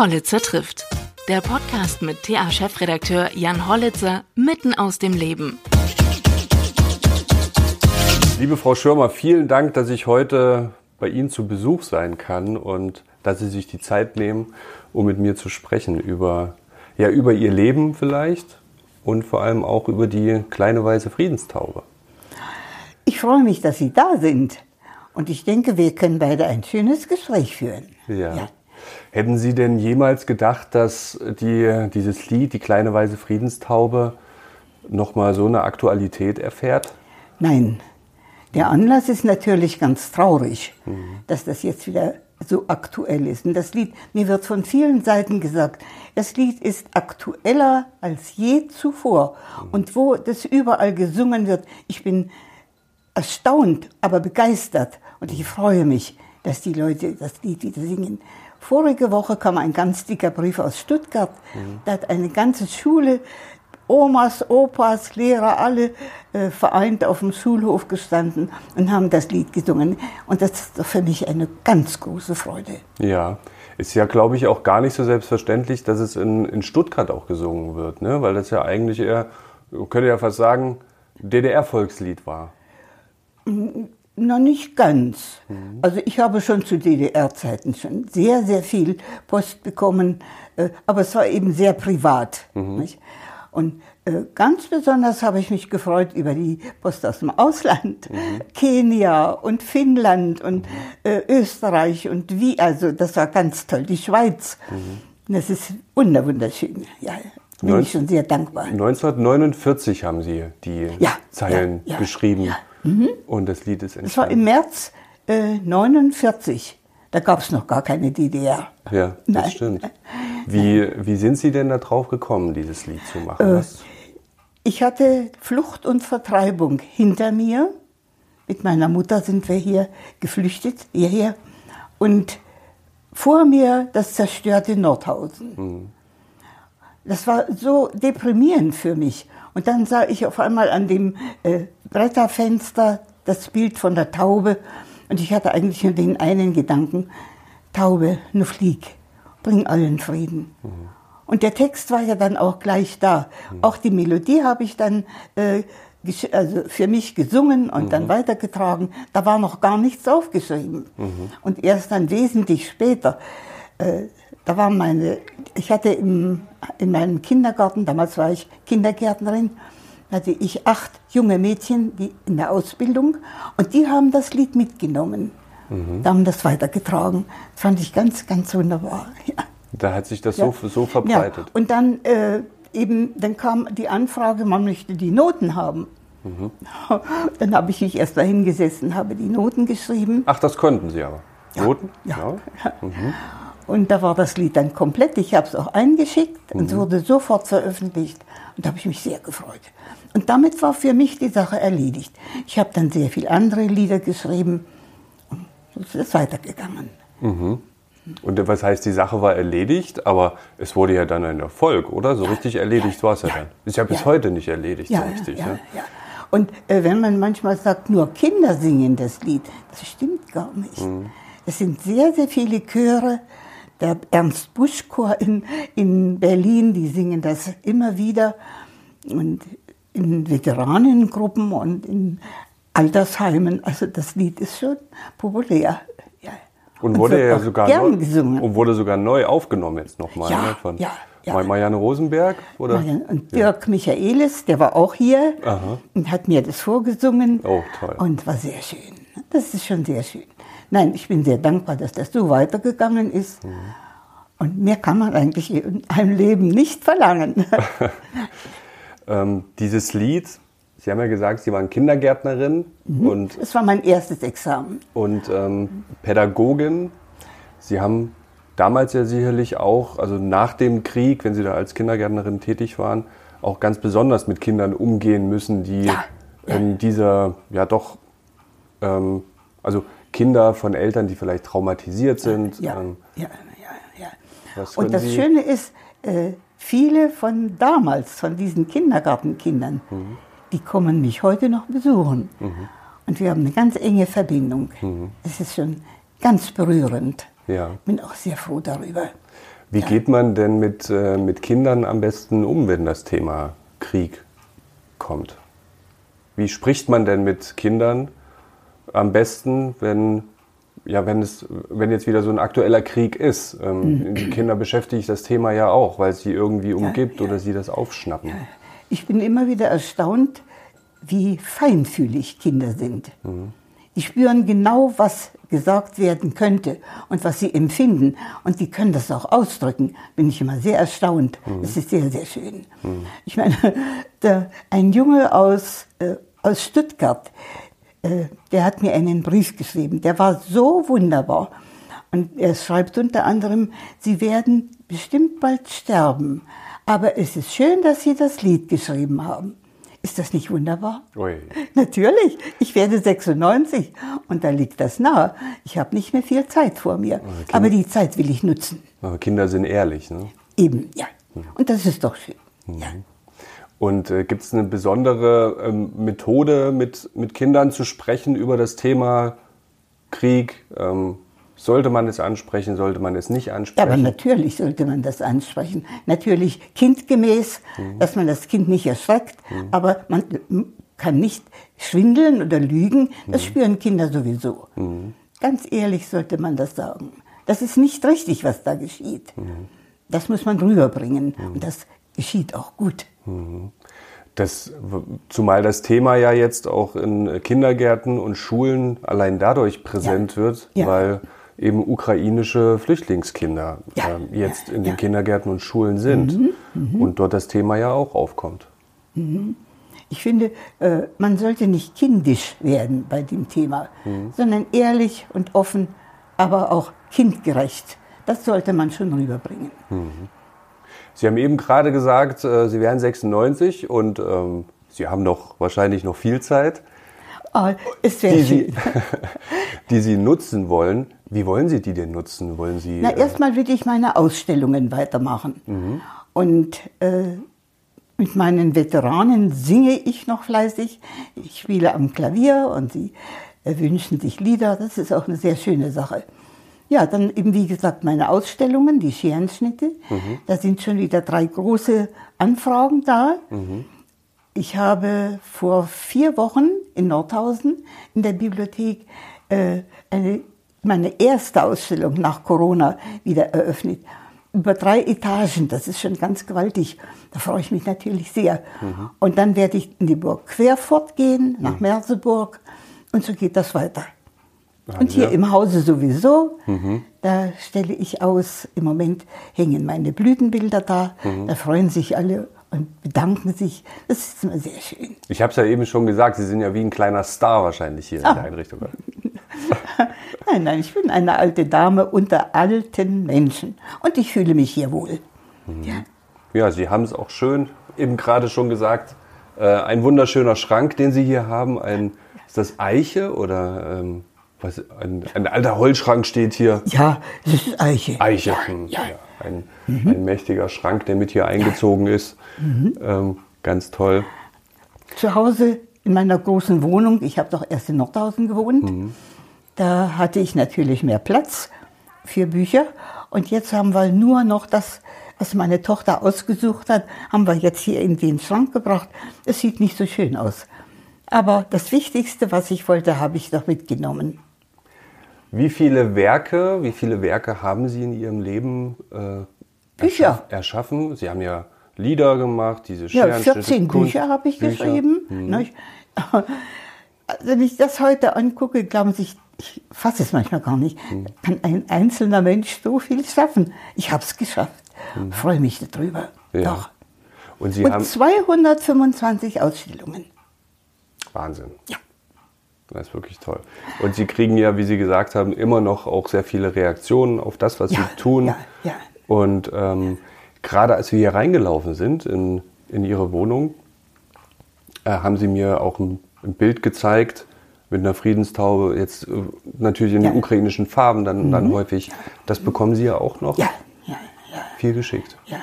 Hollitzer trifft. Der Podcast mit TA-Chefredakteur Jan Hollitzer mitten aus dem Leben. Liebe Frau Schirmer, vielen Dank, dass ich heute bei Ihnen zu Besuch sein kann und dass Sie sich die Zeit nehmen, um mit mir zu sprechen über, ja, über Ihr Leben vielleicht und vor allem auch über die kleine weiße Friedenstaube. Ich freue mich, dass Sie da sind. Und ich denke, wir können beide ein schönes Gespräch führen. Ja. ja. Hätten Sie denn jemals gedacht, dass die, dieses Lied, die kleine weiße Friedenstaube, nochmal so eine Aktualität erfährt? Nein. Der Anlass ist natürlich ganz traurig, mhm. dass das jetzt wieder so aktuell ist. Und das Lied, mir wird von vielen Seiten gesagt, das Lied ist aktueller als je zuvor. Mhm. Und wo das überall gesungen wird, ich bin erstaunt, aber begeistert. Und ich freue mich, dass die Leute das Lied wieder singen. Vorige Woche kam ein ganz dicker Brief aus Stuttgart. Mhm. Da hat eine ganze Schule, Omas, Opas, Lehrer, alle äh, vereint auf dem Schulhof gestanden und haben das Lied gesungen. Und das ist für mich eine ganz große Freude. Ja, ist ja, glaube ich, auch gar nicht so selbstverständlich, dass es in, in Stuttgart auch gesungen wird, ne? weil das ja eigentlich eher, könnte ja fast sagen, DDR-Volkslied war. Noch nicht ganz. Mhm. Also ich habe schon zu DDR-Zeiten schon sehr, sehr viel Post bekommen, äh, aber es war eben sehr privat. Mhm. Und äh, ganz besonders habe ich mich gefreut über die Post aus dem Ausland, mhm. Kenia und Finnland und mhm. äh, Österreich und wie, also das war ganz toll, die Schweiz. Mhm. Das ist wunderschön. Ja, bin 19, ich schon sehr dankbar. 1949 haben Sie die ja, Zeilen ja, ja, geschrieben. Mhm. Und das Lied ist entstanden. Das war im März äh, 49. Da gab es noch gar keine DDR. Ja, das Nein. stimmt. Wie, wie sind Sie denn da drauf gekommen, dieses Lied zu machen? Äh, ich hatte Flucht und Vertreibung hinter mir. Mit meiner Mutter sind wir hier geflüchtet, hierher. Und vor mir das zerstörte Nordhausen. Mhm. Das war so deprimierend für mich. Und dann sah ich auf einmal an dem äh, Bretterfenster das Bild von der Taube. Und ich hatte eigentlich nur den einen Gedanken, Taube, nur flieg, bring allen Frieden. Mhm. Und der Text war ja dann auch gleich da. Mhm. Auch die Melodie habe ich dann äh, also für mich gesungen und mhm. dann weitergetragen. Da war noch gar nichts aufgeschrieben. Mhm. Und erst dann wesentlich später, äh, da war meine, ich hatte im, in meinem Kindergarten, damals war ich Kindergärtnerin, hatte ich acht junge Mädchen die in der Ausbildung und die haben das Lied mitgenommen. Mhm. Da haben das weitergetragen. Das fand ich ganz, ganz wunderbar. Ja. Da hat sich das ja. so, so verbreitet. Ja. Und dann äh, eben, dann kam die Anfrage, man möchte die Noten haben. Mhm. Dann habe ich mich erst da hingesessen, habe die Noten geschrieben. Ach, das konnten Sie aber. Noten? Ja. Mhm. Und da war das Lied dann komplett. Ich habe es auch eingeschickt mhm. und es wurde sofort veröffentlicht. Und da habe ich mich sehr gefreut. Und damit war für mich die Sache erledigt. Ich habe dann sehr viele andere Lieder geschrieben und es ist weitergegangen. Mhm. Und was heißt, die Sache war erledigt, aber es wurde ja dann ein Erfolg, oder? So richtig erledigt ja, war es ja, ja, dann. Ist ja bis ja. heute nicht erledigt, so richtig. Ja, ne? ja. Und äh, wenn man manchmal sagt, nur Kinder singen das Lied, das stimmt gar nicht. Mhm. Es sind sehr, sehr viele Chöre. Der Ernst Busch Chor in, in Berlin, die singen das immer wieder. Und in Veteranengruppen und in Altersheimen. Also das Lied ist schon populär. Und, wurde ja sogar neu, gesungen. und wurde sogar neu aufgenommen jetzt nochmal. Ja, ne, von ja, ja. Marianne Rosenberg? Oder? Marianne, und Dirk ja. Michaelis, der war auch hier Aha. und hat mir das vorgesungen. Oh, toll. Und war sehr schön. Das ist schon sehr schön. Nein, ich bin sehr dankbar, dass das so weitergegangen ist. Mhm. Und mehr kann man eigentlich in einem Leben nicht verlangen. ähm, dieses Lied Sie haben ja gesagt, Sie waren Kindergärtnerin mhm. und das war mein erstes Examen und ähm, Pädagogin. Sie haben damals ja sicherlich auch, also nach dem Krieg, wenn Sie da als Kindergärtnerin tätig waren, auch ganz besonders mit Kindern umgehen müssen, die ja. in dieser ja doch ähm, also Kinder von Eltern, die vielleicht traumatisiert sind. Ja, ähm, ja, ja, ja. Und das Sie Schöne ist, äh, viele von damals, von diesen Kindergartenkindern, mhm die kommen mich heute noch besuchen. Mhm. Und wir haben eine ganz enge Verbindung. Mhm. Es ist schon ganz berührend. Ja. Bin auch sehr froh darüber. Wie geht man denn mit, äh, mit Kindern am besten um, wenn das Thema Krieg kommt? Wie spricht man denn mit Kindern am besten, wenn, ja, wenn, es, wenn jetzt wieder so ein aktueller Krieg ist? Ähm, Die Kinder beschäftigt das Thema ja auch, weil es sie irgendwie umgibt ja. oder sie das aufschnappen. Ich bin immer wieder erstaunt, wie feinfühlig Kinder sind. Die spüren genau, was gesagt werden könnte und was sie empfinden. Und die können das auch ausdrücken. Bin ich immer sehr erstaunt. Das ist sehr, sehr schön. Ich meine, der, ein Junge aus, äh, aus Stuttgart, der hat mir einen Brief geschrieben. Der war so wunderbar. Und er schreibt unter anderem, Sie werden bestimmt bald sterben. Aber es ist schön, dass Sie das Lied geschrieben haben. Ist das nicht wunderbar? Ui. Natürlich. Ich werde 96 und da liegt das nahe. Ich habe nicht mehr viel Zeit vor mir. Aber die Zeit will ich nutzen. Aber Kinder sind ehrlich. Ne? Eben, ja. Und das ist doch schön. Ja. Und äh, gibt es eine besondere ähm, Methode, mit, mit Kindern zu sprechen über das Thema Krieg? Ähm, sollte man es ansprechen, sollte man es nicht Ja, aber ansprechen? natürlich sollte man das ansprechen. Natürlich kindgemäß, dass man das Kind nicht erschreckt. Aber man kann nicht schwindeln oder lügen. Das spüren Kinder sowieso. Ganz ehrlich sollte man das sagen. Das ist nicht richtig, was da geschieht. Das muss man rüberbringen. Und das geschieht auch gut. Das, zumal das Thema ja jetzt auch in Kindergärten und Schulen allein dadurch präsent Ja. wird, Ja. weil eben ukrainische Flüchtlingskinder Ja. ähm, jetzt in den. Kindergärten und Schulen sind und dort das Thema ja auch aufkommt. Ich finde, äh, man sollte nicht kindisch werden bei dem Thema, sondern ehrlich und offen, aber auch kindgerecht. Das sollte man schon rüberbringen. Sie haben eben gerade gesagt, äh, Sie wären 96 und ähm, Sie haben noch wahrscheinlich noch viel Zeit, Ah, es wäre die. Sie, die Sie nutzen wollen. Wie wollen Sie die denn nutzen? Wollen Sie? Na, äh, erstmal will ich meine Ausstellungen weitermachen. Und äh, mit meinen Veteranen singe ich noch fleißig. Ich spiele am Klavier und sie äh, wünschen sich Lieder. Das ist auch eine sehr schöne Sache. Ja, dann eben wie gesagt meine Ausstellungen, die Scherenschnitte. Da sind schon wieder drei große Anfragen da. Ich habe vor vier Wochen in Nordhausen in der Bibliothek äh, eine, meine erste Ausstellung nach Corona wieder eröffnet. Über drei Etagen, das ist schon ganz gewaltig. Da freue ich mich natürlich sehr. Und dann werde ich in die Burg Querfurt gehen, nach Merseburg. Und so geht das weiter. Und hier ja. im Hause sowieso, da stelle ich aus. Im Moment hängen meine Blütenbilder da. Da freuen sich alle und bedanken sich. Das ist immer sehr schön. Ich habe es ja eben schon gesagt, Sie sind ja wie ein kleiner Star wahrscheinlich hier in Ah. der Einrichtung. Nein, nein, ich bin eine alte Dame unter alten Menschen. Und ich fühle mich hier wohl. Ja. Ja, Sie haben es auch schön eben gerade schon gesagt. Äh, ein wunderschöner Schrank, den Sie hier haben. Ein, ist das Eiche oder ähm, was, ein, ein alter Holzschrank steht hier? ja, das ist Eiche. Eiche. Ja, hm, ja. Ein, ein mächtiger Schrank, der mit hier eingezogen ist. Ähm, ganz toll. Zu Hause in meiner großen Wohnung, ich habe doch erst in Nordhausen gewohnt, da hatte ich natürlich mehr Platz für Bücher. Und jetzt haben wir nur noch das, was meine Tochter ausgesucht hat, haben wir jetzt hier in den Schrank gebracht. Es sieht nicht so schön aus. Aber das Wichtigste, was ich wollte, habe ich noch mitgenommen. Wie viele Werke, wie viele Werke haben Sie in Ihrem Leben äh, Bücher. erschaff- erschaffen? Sie haben ja Lieder gemacht, diese Ja, Scherenschnitte, 14 Kunst- Bücher habe ich Bücher. geschrieben. nicht? Wenn ich das heute angucke, glauben Sie, ich, ich fasse es manchmal gar nicht, kann ein einzelner Mensch so viel schaffen. Ich habe es geschafft. Freue mich darüber. Ja. Doch. Und Sie Und haben 225 Ausstellungen. Wahnsinn. Ja. Das ist wirklich toll. Und Sie kriegen ja, wie Sie gesagt haben, immer noch auch sehr viele Reaktionen auf das, was Ja, Sie tun. ja, ja. Und ähm, gerade als wir hier reingelaufen sind in, in Ihre Wohnung, äh, haben Sie mir auch ein, ein Bild gezeigt mit einer Friedenstaube, jetzt äh, natürlich in. Mhm. den ukrainischen Farben dann, dann häufig. Das bekommen Sie ja auch noch Ja, ja, ja. viel geschickt. Ja,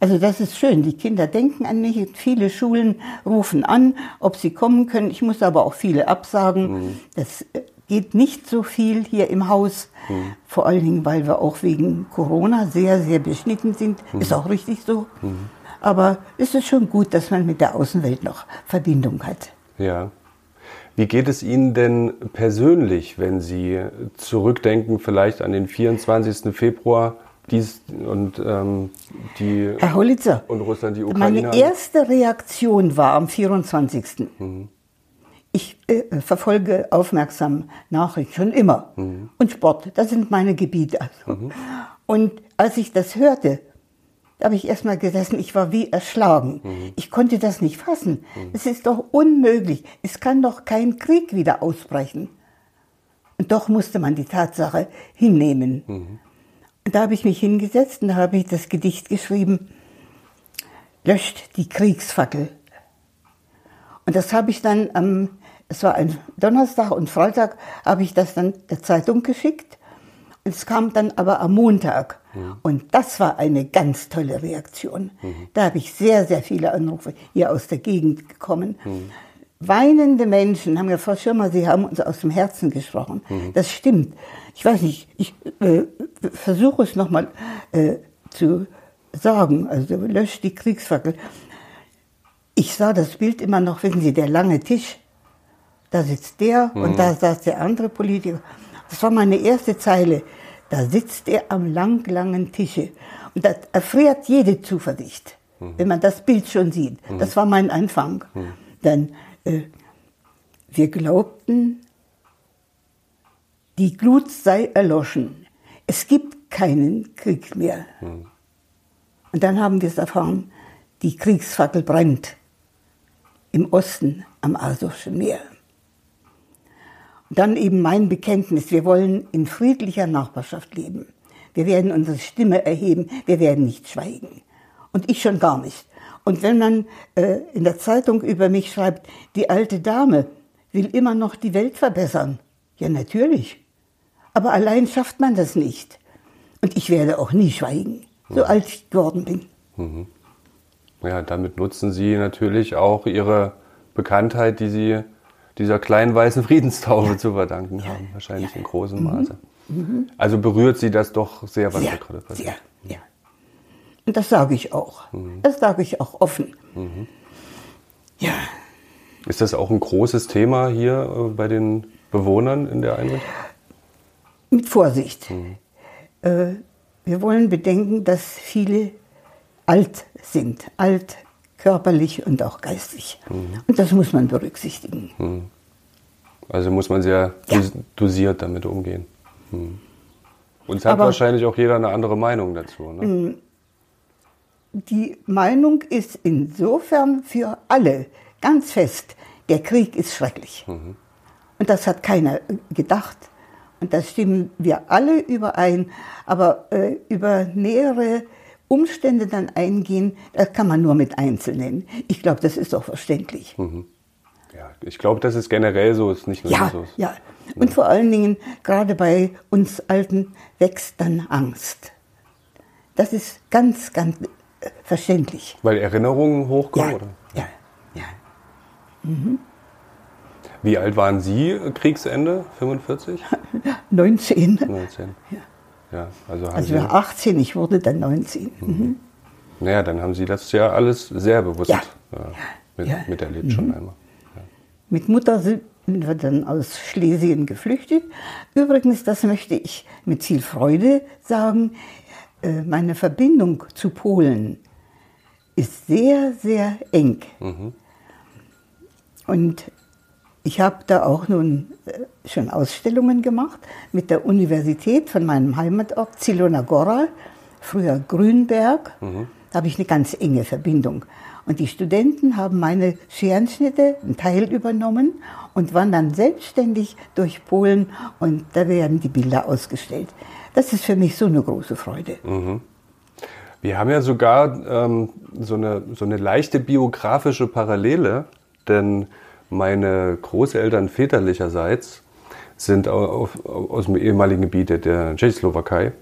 also das ist schön. Die Kinder denken an mich. Viele Schulen rufen an, ob sie kommen können. Ich muss aber auch viele absagen. Das äh, geht nicht so viel hier im Haus. Mhm. Vor allen Dingen, weil wir auch wegen Corona sehr, sehr beschnitten sind. Mhm. Ist auch richtig so. Aber es ist schon gut, dass man mit der Außenwelt noch Verbindung hat. Ja. Wie geht es Ihnen denn persönlich, wenn Sie zurückdenken, vielleicht an den 24. Februar dies und ähm, die Herr Holitzer, und Russland die Ukraine? meine erste Reaktion war am 24. Mhm. Ich äh, verfolge aufmerksam Nachrichten schon immer. Mhm. Und Sport, das sind meine Gebiete. Also. Und als ich das hörte, da habe ich erstmal gesessen, ich war wie erschlagen. Mhm. Ich konnte das nicht fassen. Es ist doch unmöglich. Es kann doch kein Krieg wieder ausbrechen. Und doch musste man die Tatsache hinnehmen. Und da habe ich mich hingesetzt und da habe ich das Gedicht geschrieben, löscht die Kriegsfackel. Und das habe ich dann am, es war ein Donnerstag und Freitag, habe ich das dann der Zeitung geschickt. Und es kam dann aber am Montag. Und das war eine ganz tolle Reaktion. Da habe ich sehr, sehr viele Anrufe hier aus der Gegend gekommen. Weinende Menschen haben ja, Frau Schirmer, Sie haben uns aus dem Herzen gesprochen. Das stimmt. Ich weiß nicht, ich äh, versuche es nochmal äh, zu sagen. Also löscht die Kriegsfackel. Ich sah das Bild immer noch, wissen Sie, der lange Tisch. Da sitzt der und da saß der andere Politiker. Das war meine erste Zeile. Da sitzt er am lang, langen Tische. Und das erfriert jede Zuversicht, wenn man das Bild schon sieht. Das war mein Anfang. Dann, äh, wir glaubten, die Glut sei erloschen. Es gibt keinen Krieg mehr. Und dann haben wir es erfahren, die Kriegsfackel brennt im Osten am Asowschen Meer. Und dann eben mein Bekenntnis, wir wollen in friedlicher Nachbarschaft leben. Wir werden unsere Stimme erheben, wir werden nicht schweigen. Und ich schon gar nicht. Und wenn man äh, in der Zeitung über mich schreibt, die alte Dame will immer noch die Welt verbessern. Ja, natürlich. Aber allein schafft man das nicht. Und ich werde auch nie schweigen, so alt ich geworden bin. Ja, damit nutzen Sie natürlich auch Ihre Bekanntheit, die Sie dieser kleinen weißen Friedenstaube zu verdanken haben, wahrscheinlich in großem Maße. Also berührt Sie das doch sehr, was da gerade passiert. sehr, ja. Und das sage ich auch. Das sage ich auch offen. Ja, Ist das auch ein großes Thema hier äh, bei den Bewohnern in der Einrichtung? Mit Vorsicht. Äh, wir wollen bedenken, dass viele alt sind, alt körperlich und auch geistig. Und das muss man berücksichtigen. Also muss man sehr Ja. dos- dosiert damit umgehen. Hm. Und es hat Aber- wahrscheinlich auch jeder eine andere Meinung dazu. Ne? Die Meinung ist insofern für alle ganz fest, der Krieg ist schrecklich. Und das hat keiner gedacht. Und da stimmen wir alle überein. Aber äh, über nähere Umstände dann eingehen, das kann man nur mit Einzelnen. Ich glaube, das ist doch verständlich. Ja, ich glaube, das ist generell so, ist nicht nur Ja, so. ja. Und vor allen Dingen, gerade bei uns Alten wächst dann Angst. Das ist ganz, ganz äh, verständlich. Weil Erinnerungen hochkommen, Ja, oder? ja, ja. Wie alt waren Sie Kriegsende? 45? 19. 19? Ja, also haben Also ich war 18, ich wurde dann 19. Mhm. naja, dann haben Sie das ja alles sehr bewusst Ja. äh, mit, Ja. Mhm. miterlebt schon einmal. Mit Mutter sind wir dann aus Schlesien geflüchtet. Übrigens, das möchte ich mit viel Freude sagen, äh, meine Verbindung zu Polen ist sehr, sehr eng. Und ich habe da auch nun äh, schon Ausstellungen gemacht mit der Universität von meinem Heimatort Zilona Gora, früher Grünberg. Da habe ich eine ganz enge Verbindung. Und die Studenten haben meine Scherenschnitte, einen Teil übernommen und wandern selbstständig durch Polen und da werden die Bilder ausgestellt. Das ist für mich so eine große Freude. Wir haben ja sogar ähm, so, eine, so eine leichte biografische Parallele, denn meine Großeltern väterlicherseits sind au- auf, aus dem ehemaligen Gebiet der- Tschechoslowakei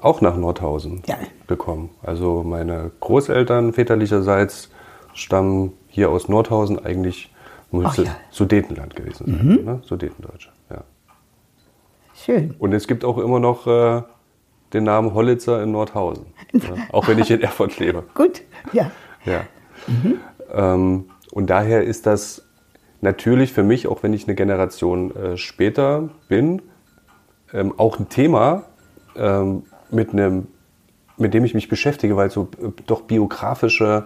auch nach Nordhausen Ja. gekommen. Also meine Großeltern väterlicherseits stammen hier aus Nordhausen eigentlich müsste ja. Sudetenland gewesen sein, ne? Sudetendeutsche. Schön. Und es gibt auch immer noch äh, den Namen Hollitzer in Nordhausen. ja, auch wenn ich in Erfurt lebe. Gut, ja. Ja. Ähm, und daher ist das natürlich für mich, auch wenn ich eine Generation äh, später bin, ähm, auch ein Thema, ähm, mit, einem, mit dem ich mich beschäftige, weil es so äh, doch biografische,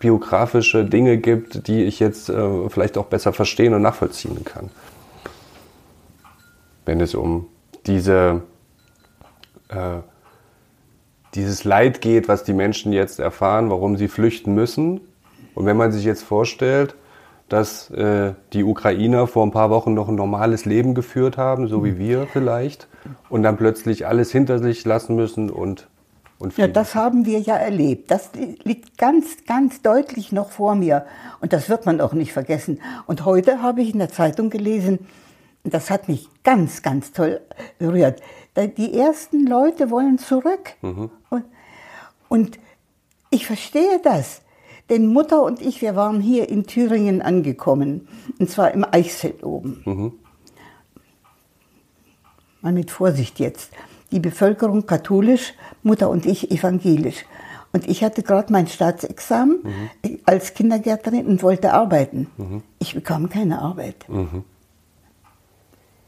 biografische Dinge gibt, die ich jetzt äh, vielleicht auch besser verstehen und nachvollziehen kann. Wenn es um diese, äh, dieses Leid geht, was die Menschen jetzt erfahren, warum sie flüchten müssen. Und wenn man sich jetzt vorstellt, dass äh, die Ukrainer vor ein paar Wochen noch ein normales Leben geführt haben, so wie wir vielleicht, und dann plötzlich alles hinter sich lassen müssen und, und Ja, das haben wir ja erlebt. Das liegt ganz, ganz deutlich noch vor mir. Und das wird man auch nicht vergessen. Und heute habe ich in der Zeitung gelesen, und das hat mich ganz, ganz toll berührt. Die ersten Leute wollen zurück. Und, und ich verstehe das. Denn Mutter und ich, wir waren hier in Thüringen angekommen. Und zwar im Eichsfeld oben. Mal mit Vorsicht jetzt. Die Bevölkerung katholisch, Mutter und ich evangelisch. Und ich hatte gerade mein Staatsexamen als Kindergärtnerin und wollte arbeiten. Ich bekam keine Arbeit.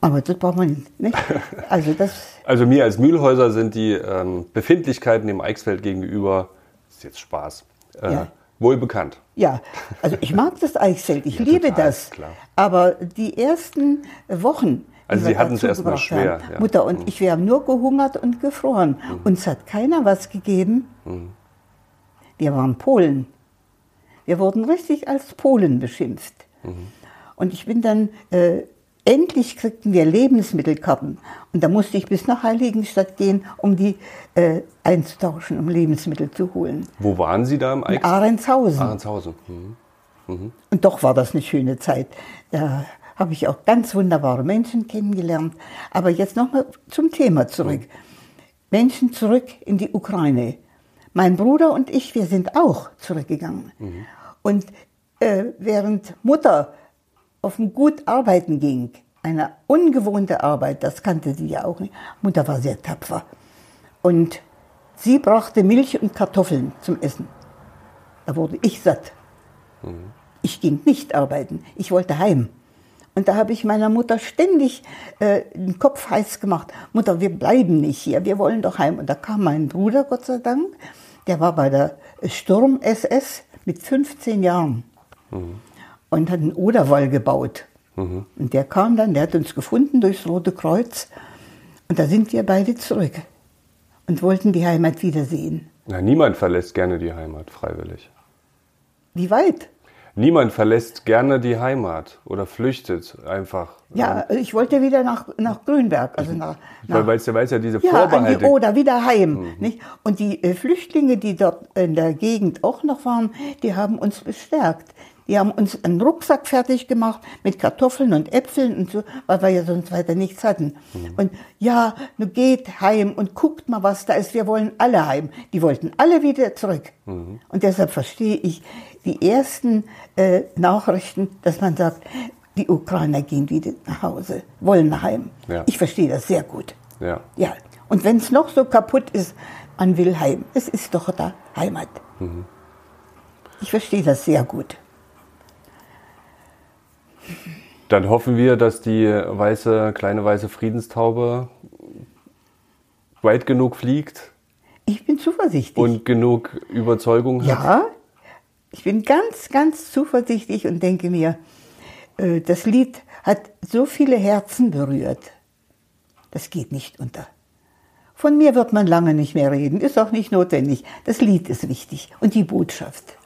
Aber das braucht man nicht. nicht? Also das, Also mir als Mühlhäuser sind die ähm, Befindlichkeiten dem Eichsfeld gegenüber, das ist jetzt Spaß, äh, Ja. Wohl bekannt. ja, also ich mag das Eichsfeld, ich Ja, liebe total, das. klar. Aber die ersten Wochen, Also Sie hatten's dazu erst mal gebracht schwer, haben, ja. Mhm. Mutter und ich, wir haben nur gehungert und gefroren. Uns hat keiner was gegeben. Mhm. Wir waren Polen. Wir wurden richtig als Polen beschimpft. Mhm. Und ich bin dann, äh, endlich kriegten wir Lebensmittelkarten. Und da musste ich bis nach Heiligenstadt gehen, um die äh, einzutauschen, um Lebensmittel zu holen. Wo waren Sie da im In Eichsfeld? Ahrendshausen. Ahrendshausen. Mhm. Und doch war das eine schöne Zeit. Da habe ich auch ganz wunderbare Menschen kennengelernt. Aber jetzt nochmal zum Thema zurück. Menschen zurück in die Ukraine. Mein Bruder und ich, wir sind auch zurückgegangen. Und äh, während Mutter auf dem Gut arbeiten ging, eine ungewohnte Arbeit, das kannte sie ja auch nicht. Mutter war sehr tapfer. Und sie brachte Milch und Kartoffeln zum Essen. Da wurde ich satt. Ich ging nicht arbeiten. Ich wollte heim. Und da habe ich meiner Mutter ständig äh, den Kopf heiß gemacht. Mutter, wir bleiben nicht hier, wir wollen doch heim. Und da kam mein Bruder, Gott sei Dank, der war bei der Sturm-SS mit 15 Jahren und hat einen Oderwall gebaut. Und der kam dann, der hat uns gefunden durchs Rote Kreuz. Und da sind wir beide zurück und wollten die Heimat wiedersehen. Na, niemand verlässt gerne die Heimat freiwillig. Wie weit? Niemand verlässt gerne die Heimat oder flüchtet einfach. Ja, ich wollte wieder nach, nach Grünberg, also nach, Weil nach weil es ja, weil's ja diese ja, an die Vorbehalte Oder wieder heim. Nicht? Und die äh, Flüchtlinge, die dort in der Gegend auch noch waren, die haben uns bestärkt. Die haben uns einen Rucksack fertig gemacht mit Kartoffeln und Äpfeln und so, weil wir ja sonst weiter nichts hatten. Und ja, nun geht heim und guckt mal, was da ist. Wir wollen alle heim. Die wollten alle wieder zurück. Und deshalb verstehe ich die ersten äh, Nachrichten, dass man sagt, die Ukrainer gehen wieder nach Hause, wollen heim. Ja. Ich verstehe das sehr gut. Ja. Ja, und wenn es noch so kaputt ist, man will heim. Es ist doch da Heimat. Ich verstehe das sehr gut. Dann hoffen wir, dass die weiße, kleine weiße Friedenstaube weit genug fliegt Ich bin zuversichtlich. und genug Überzeugung hat. ja, ich bin ganz, ganz zuversichtlich und denke mir, äh, das Lied hat so viele Herzen berührt. Das geht nicht unter. Von mir wird man lange nicht mehr reden, ist auch nicht notwendig. Das Lied ist wichtig und die Botschaft.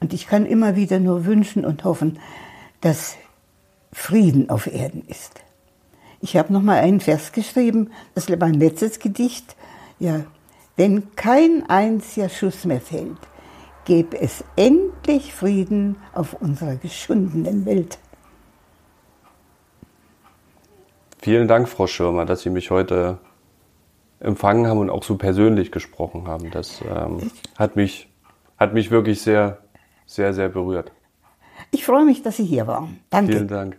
Und ich kann immer wieder nur wünschen und hoffen, dass Frieden auf Erden ist. Ich habe noch mal einen Vers geschrieben, das ist mein letztes Gedicht. Ja, wenn kein einziger Schuss mehr fällt, gäbe es endlich Frieden auf unserer geschundenen Welt. Vielen Dank, Frau Schirmer, dass Sie mich heute empfangen haben und auch so persönlich gesprochen haben. Das ähm, hat, mich, hat mich wirklich sehr, sehr, sehr berührt. Ich freue mich, dass Sie hier waren. Danke. Vielen Dank.